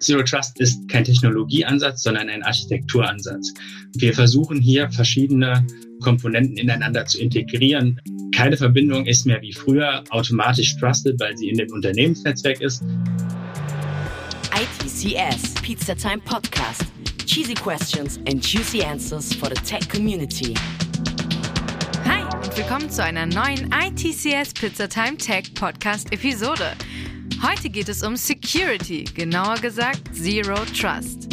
Zero Trust ist kein Technologieansatz, sondern ein Architekturansatz. Wir versuchen hier verschiedene Komponenten ineinander zu integrieren. Keine Verbindung ist mehr wie früher automatisch trusted, weil sie in dem Unternehmensnetzwerk ist. ITCS Pizza Time Podcast. Cheesy questions and juicy answers for the tech community. Hi und willkommen zu einer neuen ITCS Pizza Time Tech Podcast Episode. Heute geht es um Security, genauer gesagt Zero Trust.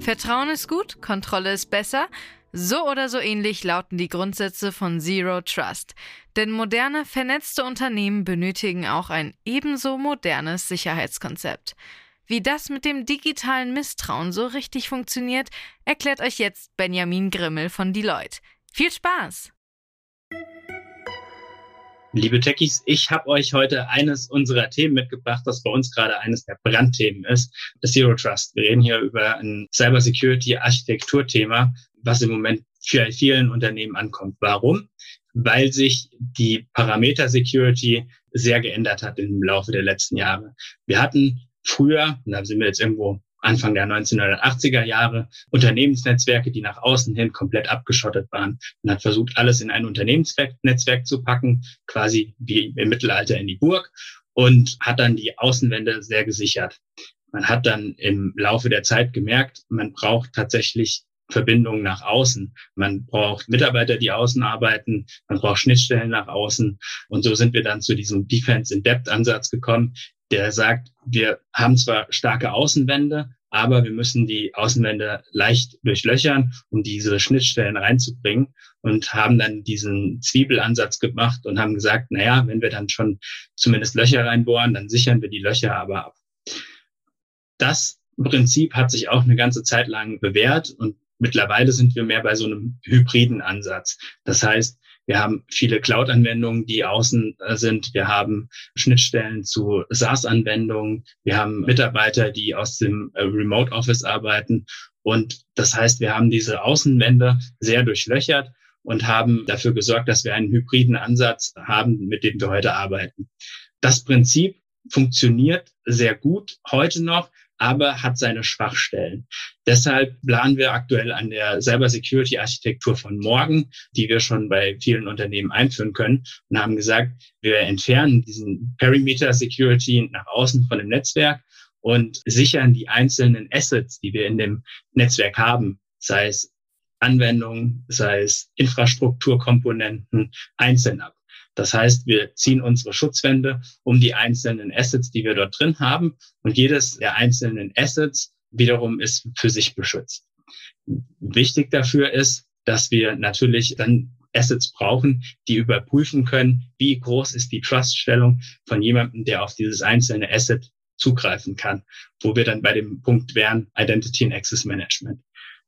Vertrauen ist gut, Kontrolle ist besser. So oder so ähnlich lauten die Grundsätze von Zero Trust. Denn moderne, vernetzte Unternehmen benötigen auch ein ebenso modernes Sicherheitskonzept. Wie das mit dem digitalen Misstrauen so richtig funktioniert, erklärt euch jetzt Benjamin Grimmel von Deloitte. Viel Spaß! Liebe Techies, ich habe euch heute eines unserer Themen mitgebracht, das bei uns gerade eines der Brandthemen ist, das Zero Trust. Wir reden hier über ein Cybersecurity-Architekturthema, was im Moment für vielen Unternehmen ankommt. Warum? Weil sich die Parameter Security sehr geändert hat im Laufe der letzten Jahre. Wir hatten früher, und da sind wir jetzt irgendwo Anfang der 1980er Jahre Unternehmensnetzwerke, die nach außen hin komplett abgeschottet waren. Man hat versucht, alles in ein Unternehmensnetzwerk zu packen, quasi wie im Mittelalter in die Burg und hat dann die Außenwände sehr gesichert. Man hat dann im Laufe der Zeit gemerkt, man braucht tatsächlich Verbindungen nach außen. Man braucht Mitarbeiter, die außen arbeiten. Man braucht Schnittstellen nach außen. Und so sind wir dann zu diesem Defense-in-Depth-Ansatz gekommen, der sagt, wir haben zwar starke Außenwände, aber wir müssen die Außenwände leicht durchlöchern, um diese Schnittstellen reinzubringen und haben dann diesen Zwiebelansatz gemacht und haben gesagt, na ja, wenn wir dann schon zumindest Löcher reinbohren, dann sichern wir die Löcher aber ab. Das Prinzip hat sich auch eine ganze Zeit lang bewährt und mittlerweile sind wir mehr bei so einem hybriden Ansatz. Das heißt, wir haben viele Cloud-Anwendungen, die außen äh, sind. Wir haben Schnittstellen zu SaaS-Anwendungen. Wir haben Mitarbeiter, die aus dem äh, Remote Office arbeiten. Und das heißt, wir haben diese Außenwände sehr durchlöchert und haben dafür gesorgt, dass wir einen hybriden Ansatz haben, mit dem wir heute arbeiten. Das Prinzip funktioniert sehr gut heute noch, aber hat seine Schwachstellen. Deshalb planen wir aktuell an der Cybersecurity-Architektur von morgen, die wir schon bei vielen Unternehmen einführen können und haben gesagt, wir entfernen diesen Perimeter Security nach außen von dem Netzwerk und sichern die einzelnen Assets, die wir in dem Netzwerk haben, sei es Anwendungen, sei es Infrastrukturkomponenten, einzeln ab. Das heißt, wir ziehen unsere Schutzwände um die einzelnen Assets, die wir dort drin haben. Und jedes der einzelnen Assets wiederum ist für sich beschützt. Wichtig dafür ist, dass wir natürlich dann Assets brauchen, die überprüfen können, wie groß ist die Truststellung von jemandem, der auf dieses einzelne Asset zugreifen kann, wo wir dann bei dem Punkt wären Identity and Access Management.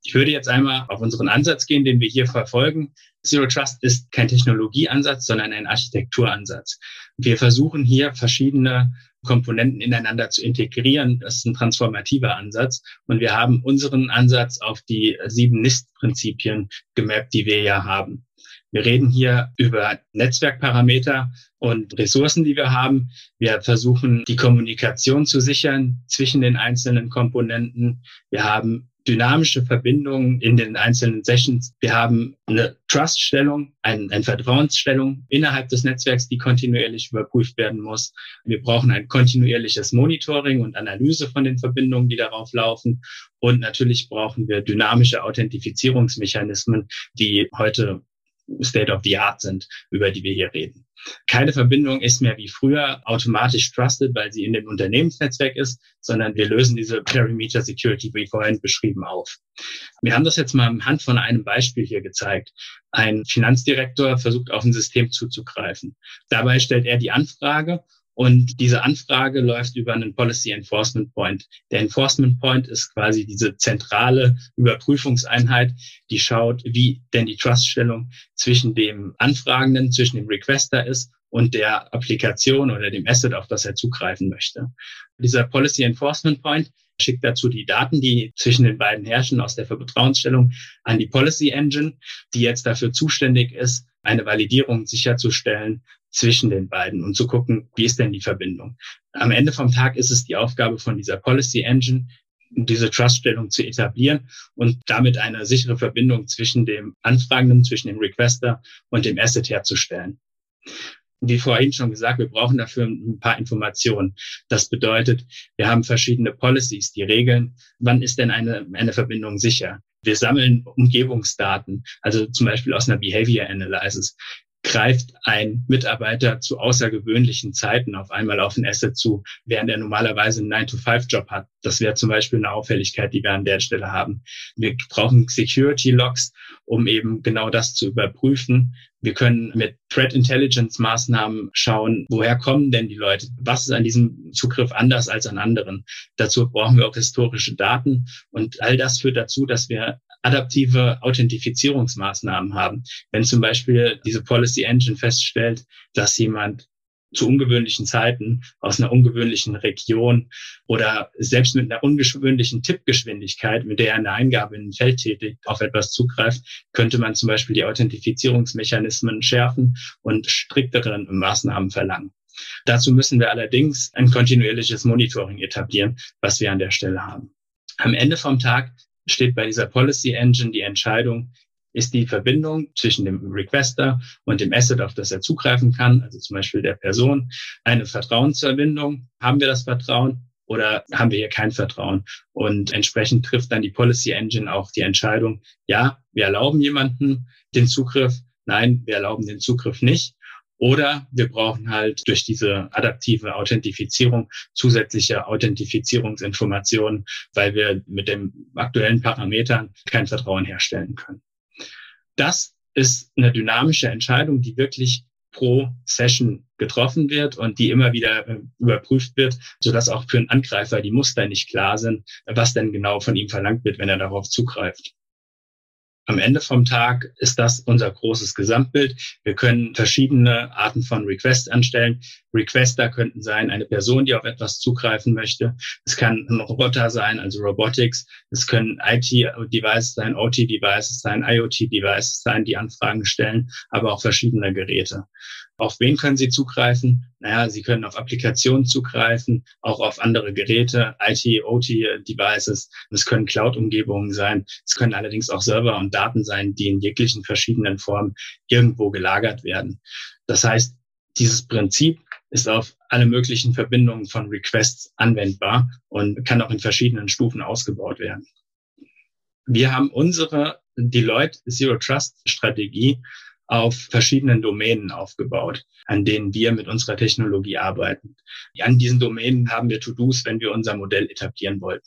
Ich würde jetzt einmal auf unseren Ansatz gehen, den wir hier verfolgen. Zero Trust ist kein Technologieansatz, sondern ein Architekturansatz. Wir versuchen hier verschiedene Komponenten ineinander zu integrieren. Das ist ein transformativer Ansatz. Und wir haben unseren Ansatz auf die sieben NIST-Prinzipien gemappt, die wir ja haben. Wir reden hier über Netzwerkparameter und Ressourcen, die wir haben. Wir versuchen, die Kommunikation zu sichern zwischen den einzelnen Komponenten. Wir haben dynamische Verbindungen in den einzelnen Sessions. Wir haben eine Trust-Stellung, ein, eine Vertrauensstellung innerhalb des Netzwerks, die kontinuierlich überprüft werden muss. Wir brauchen ein kontinuierliches Monitoring und Analyse von den Verbindungen, die darauf laufen. Und natürlich brauchen wir dynamische Authentifizierungsmechanismen, die heute State of the Art sind, über die wir hier reden. Keine Verbindung ist mehr wie früher automatisch trusted, weil sie in dem Unternehmensnetzwerk ist, sondern wir lösen diese Perimeter Security, wie vorhin beschrieben, auf. Wir haben das jetzt mal anhand von einem Beispiel hier gezeigt. Ein Finanzdirektor versucht auf ein System zuzugreifen. Dabei stellt er die Anfrage und diese Anfrage läuft über einen Policy Enforcement Point. Der Enforcement Point ist quasi diese zentrale Überprüfungseinheit, die schaut, wie denn die Truststellung zwischen dem Anfragenden, zwischen dem Requester ist und der Applikation oder dem Asset, auf das er zugreifen möchte. Dieser Policy Enforcement Point schickt dazu die Daten, die zwischen den beiden herrschen aus der Vertrauensstellung an die Policy Engine, die jetzt dafür zuständig ist, eine Validierung sicherzustellen zwischen den beiden und zu gucken, wie ist denn die Verbindung. Am Ende vom Tag ist es die Aufgabe von dieser Policy Engine, diese Truststellung zu etablieren und damit eine sichere Verbindung zwischen dem Anfragenden, zwischen dem Requester und dem Asset herzustellen. Wie vorhin schon gesagt, wir brauchen dafür ein paar Informationen. Das bedeutet, wir haben verschiedene Policies, die regeln, wann ist denn eine, eine Verbindung sicher. Wir sammeln Umgebungsdaten, also zum Beispiel aus einer Behavior Analysis greift ein Mitarbeiter zu außergewöhnlichen Zeiten auf einmal auf ein Asset zu, während er normalerweise einen 9-to-5-Job hat. Das wäre zum Beispiel eine Auffälligkeit, die wir an der Stelle haben. Wir brauchen Security-Logs, um eben genau das zu überprüfen. Wir können mit Threat Intelligence Maßnahmen schauen, woher kommen denn die Leute? Was ist an diesem Zugriff anders als an anderen? Dazu brauchen wir auch historische Daten und all das führt dazu, dass wir adaptive Authentifizierungsmaßnahmen haben. Wenn zum Beispiel diese Policy Engine feststellt, dass jemand zu ungewöhnlichen Zeiten aus einer ungewöhnlichen Region oder selbst mit einer ungewöhnlichen Tippgeschwindigkeit, mit der er eine Eingabe in ein Feld tätigt, auf etwas zugreift, könnte man zum Beispiel die Authentifizierungsmechanismen schärfen und striktere Maßnahmen verlangen. Dazu müssen wir allerdings ein kontinuierliches Monitoring etablieren, was wir an der Stelle haben. Am Ende vom Tag steht bei dieser Policy Engine die Entscheidung, ist die Verbindung zwischen dem Requester und dem Asset, auf das er zugreifen kann, also zum Beispiel der Person, eine Vertrauensverbindung. Haben wir das Vertrauen oder haben wir hier kein Vertrauen? Und entsprechend trifft dann die Policy Engine auch die Entscheidung, ja, wir erlauben jemanden den Zugriff, nein, wir erlauben den Zugriff nicht. Oder wir brauchen halt durch diese adaptive Authentifizierung zusätzliche Authentifizierungsinformationen, weil wir mit den aktuellen Parametern kein Vertrauen herstellen können. Das ist eine dynamische Entscheidung, die wirklich pro Session getroffen wird und die immer wieder äh, überprüft wird, sodass auch für einen Angreifer die Muster nicht klar sind, was denn genau von ihm verlangt wird, wenn er darauf zugreift. Am Ende vom Tag ist das unser großes Gesamtbild. Wir können verschiedene Arten von Requests anstellen. Requester könnten sein eine Person, die auf etwas zugreifen möchte. Es kann ein Roboter sein, also Robotics. Es können IT-Devices sein, OT-Devices sein, IoT-Devices sein, die Anfragen stellen, aber auch verschiedene Geräte. Auf wen können Sie zugreifen? Naja, Sie können auf Applikationen zugreifen, auch auf andere Geräte, IT, OT-Devices. Es können Cloud-Umgebungen sein. Es können allerdings auch Server und Daten sein, die in jeglichen verschiedenen Formen irgendwo gelagert werden. Das heißt, dieses Prinzip ist auf alle möglichen Verbindungen von Requests anwendbar und kann auch in verschiedenen Stufen ausgebaut werden. Wir haben unsere Deloitte Zero Trust Strategie auf verschiedenen Domänen aufgebaut, an denen wir mit unserer Technologie arbeiten. An diesen Domänen haben wir To-Dos, wenn wir unser Modell etablieren wollten.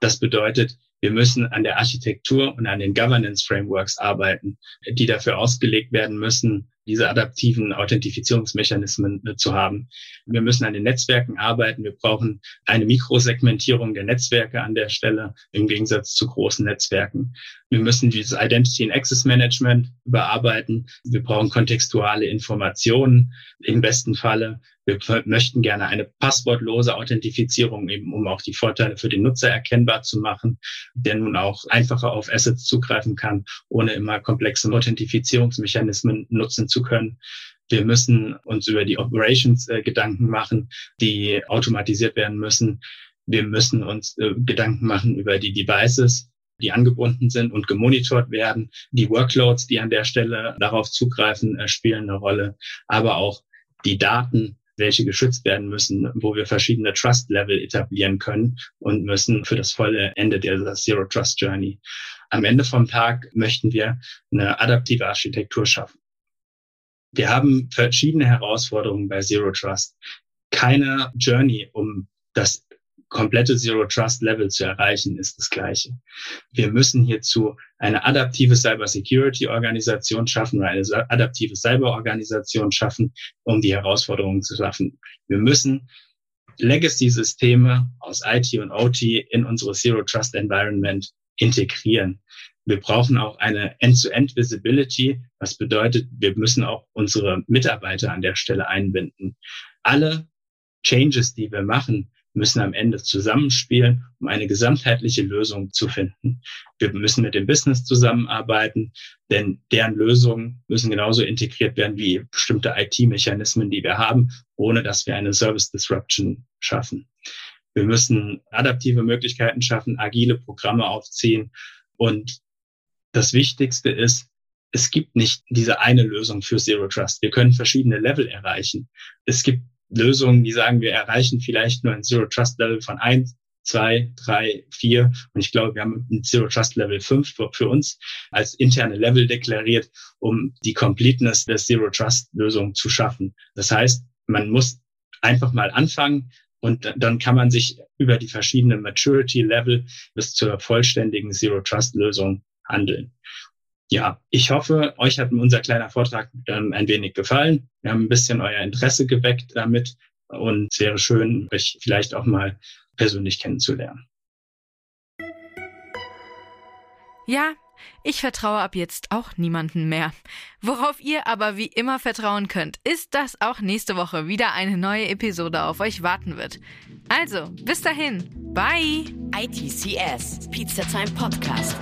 Das bedeutet, wir müssen an der Architektur und an den Governance Frameworks arbeiten, die dafür ausgelegt werden müssen, diese adaptiven Authentifizierungsmechanismen äh, zu haben. Wir müssen an den Netzwerken arbeiten. Wir brauchen eine Mikrosegmentierung der Netzwerke an der Stelle im Gegensatz zu großen Netzwerken. Wir müssen dieses Identity and Access Management überarbeiten. Wir brauchen kontextuale Informationen im besten Falle. Wir möchten gerne eine passwortlose Authentifizierung, eben um auch die Vorteile für den Nutzer erkennbar zu machen, der nun auch einfacher auf Assets zugreifen kann, ohne immer komplexe Authentifizierungsmechanismen nutzen zu können. Wir müssen uns über die Operations äh, Gedanken machen, die automatisiert werden müssen. Wir müssen uns äh, Gedanken machen über die Devices, die angebunden sind und gemonitort werden. Die Workloads, die an der Stelle darauf zugreifen, äh, spielen eine Rolle. Aber auch die Daten, welche geschützt werden müssen, wo wir verschiedene Trust-Level etablieren können und müssen für das volle Ende der Zero Trust Journey. Am Ende vom Tag möchten wir eine adaptive Architektur schaffen. Wir haben verschiedene Herausforderungen bei Zero Trust. Keine Journey, um das komplette Zero Trust Level zu erreichen, ist das gleiche. Wir müssen hierzu eine adaptive Cybersecurity Organisation schaffen oder eine adaptive Cyberorganisation schaffen, um die Herausforderungen zu schaffen. Wir müssen Legacy-Systeme aus IT und OT in unsere Zero Trust Environment integrieren. Wir brauchen auch eine End-to-End-Visibility, was bedeutet, wir müssen auch unsere Mitarbeiter an der Stelle einbinden. Alle Changes, die wir machen, müssen am Ende zusammenspielen, um eine gesamtheitliche Lösung zu finden. Wir müssen mit dem Business zusammenarbeiten, denn deren Lösungen müssen genauso integriert werden wie bestimmte IT-Mechanismen, die wir haben, ohne dass wir eine Service Disruption schaffen. Wir müssen adaptive Möglichkeiten schaffen, agile Programme aufziehen. Und das Wichtigste ist, es gibt nicht diese eine Lösung für Zero Trust. Wir können verschiedene Level erreichen. Es gibt Lösungen, die sagen, wir erreichen vielleicht nur ein Zero Trust Level von eins, zwei, drei, vier. Und ich glaube, wir haben ein Zero Trust Level fünf für, uns als interne Level deklariert, um die Completeness der Zero Trust Lösung zu schaffen. Das heißt, man muss einfach mal anfangen, und dann kann man sich über die verschiedenen Maturity Level bis zur vollständigen Zero Trust Lösung handeln ja, ich hoffe, euch hat unser kleiner Vortrag ähm, ein wenig gefallen. Wir haben ein bisschen euer Interesse geweckt damit und es wäre schön, euch vielleicht auch mal persönlich kennenzulernen. Ja, ich vertraue ab jetzt auch niemanden mehr. Worauf ihr aber wie immer vertrauen könnt, ist, dass auch nächste Woche wieder eine neue Episode auf euch warten wird. Also, bis dahin, bye! ITCS, Pizza Time Podcast.